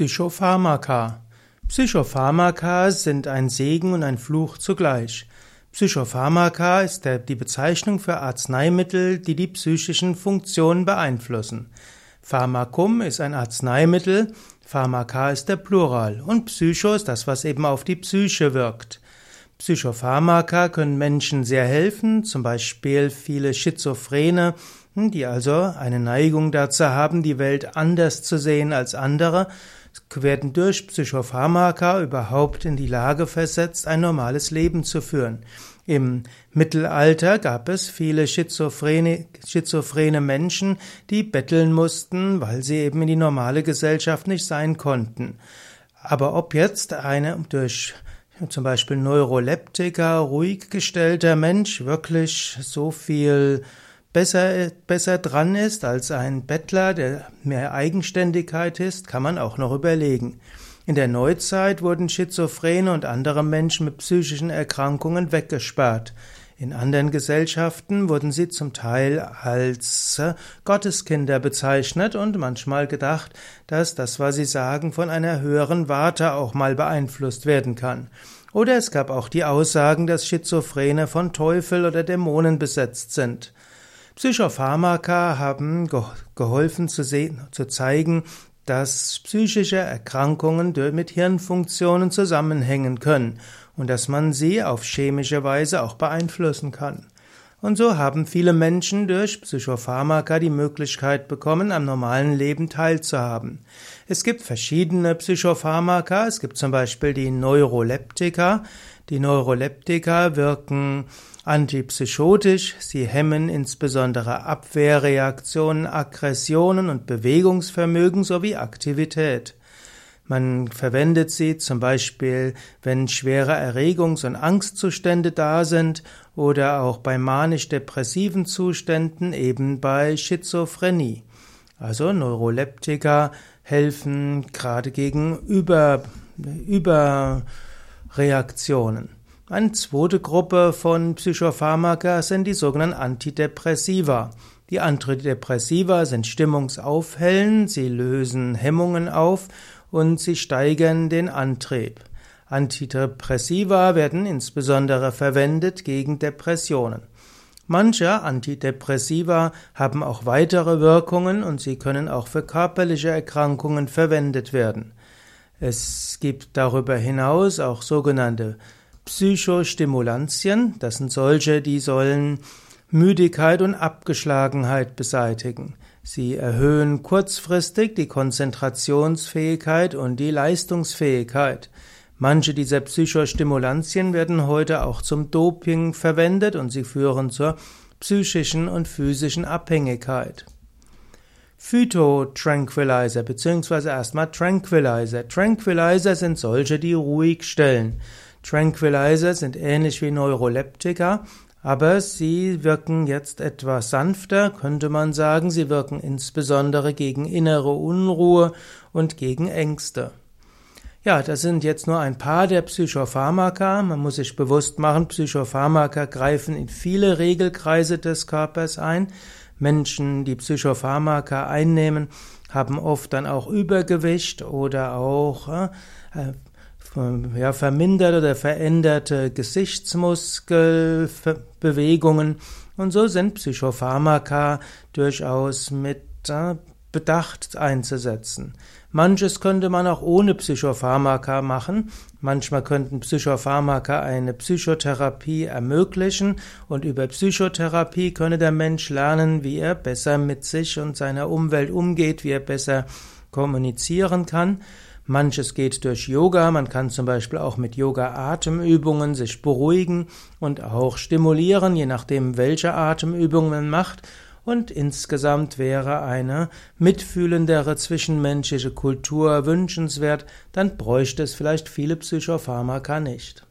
Psychopharmaka. Psychopharmaka sind ein Segen und ein Fluch zugleich. Psychopharmaka ist die Bezeichnung für Arzneimittel, die die psychischen Funktionen beeinflussen. Pharmakum ist ein Arzneimittel, Pharmaka ist der Plural und Psycho ist das, was eben auf die Psyche wirkt. Psychopharmaka können Menschen sehr helfen, zum Beispiel viele Schizophrene, die also eine Neigung dazu haben, die Welt anders zu sehen als andere, werden durch Psychopharmaka überhaupt in die Lage versetzt, ein normales Leben zu führen. Im Mittelalter gab es viele schizophrene, schizophrene Menschen, die betteln mussten, weil sie eben in die normale Gesellschaft nicht sein konnten. Aber ob jetzt eine durch zum Beispiel Neuroleptiker ruhig gestellter Mensch wirklich so viel besser, besser dran ist als ein Bettler, der mehr Eigenständigkeit ist, kann man auch noch überlegen. In der Neuzeit wurden Schizophrene und andere Menschen mit psychischen Erkrankungen weggesperrt. In anderen Gesellschaften wurden sie zum Teil als äh, Gotteskinder bezeichnet und manchmal gedacht, dass das, was sie sagen, von einer höheren Warte auch mal beeinflusst werden kann. Oder es gab auch die Aussagen, dass Schizophrene von Teufel oder Dämonen besetzt sind. Psychopharmaka haben geholfen zu sehen, zu zeigen, dass psychische Erkrankungen mit Hirnfunktionen zusammenhängen können und dass man sie auf chemische Weise auch beeinflussen kann. Und so haben viele Menschen durch Psychopharmaka die Möglichkeit bekommen, am normalen Leben teilzuhaben. Es gibt verschiedene Psychopharmaka. Es gibt zum Beispiel die Neuroleptika. Die Neuroleptika wirken antipsychotisch. Sie hemmen insbesondere Abwehrreaktionen, Aggressionen und Bewegungsvermögen sowie Aktivität. Man verwendet sie zum Beispiel, wenn schwere Erregungs- und Angstzustände da sind oder auch bei manisch-depressiven Zuständen, eben bei Schizophrenie. Also Neuroleptika helfen gerade gegen Über, Überreaktionen. Eine zweite Gruppe von Psychopharmaka sind die sogenannten Antidepressiva. Die Antidepressiva sind stimmungsaufhellend, sie lösen Hemmungen auf und sie steigern den Antrieb. Antidepressiva werden insbesondere verwendet gegen Depressionen. Manche Antidepressiva haben auch weitere Wirkungen und sie können auch für körperliche Erkrankungen verwendet werden. Es gibt darüber hinaus auch sogenannte Psychostimulantien, das sind solche, die sollen Müdigkeit und Abgeschlagenheit beseitigen. Sie erhöhen kurzfristig die Konzentrationsfähigkeit und die Leistungsfähigkeit. Manche dieser Psychostimulantien werden heute auch zum Doping verwendet und sie führen zur psychischen und physischen Abhängigkeit. Phytotranquilizer bzw. erstmal Tranquilizer. Tranquilizer sind solche, die ruhig stellen. Tranquilizer sind ähnlich wie Neuroleptika, aber sie wirken jetzt etwas sanfter, könnte man sagen. Sie wirken insbesondere gegen innere Unruhe und gegen Ängste. Ja, das sind jetzt nur ein paar der Psychopharmaka. Man muss sich bewusst machen, Psychopharmaka greifen in viele Regelkreise des Körpers ein. Menschen, die Psychopharmaka einnehmen, haben oft dann auch Übergewicht oder auch äh, ja, verminderte oder veränderte Gesichtsmuskelbewegungen. Und so sind Psychopharmaka durchaus mit äh, Bedacht einzusetzen. Manches könnte man auch ohne Psychopharmaka machen. Manchmal könnten Psychopharmaka eine Psychotherapie ermöglichen und über Psychotherapie könne der Mensch lernen, wie er besser mit sich und seiner Umwelt umgeht, wie er besser kommunizieren kann. Manches geht durch Yoga. Man kann zum Beispiel auch mit Yoga-Atemübungen sich beruhigen und auch stimulieren, je nachdem, welche Atemübungen man macht. Und insgesamt wäre eine mitfühlendere zwischenmenschliche Kultur wünschenswert, dann bräuchte es vielleicht viele Psychopharmaka nicht.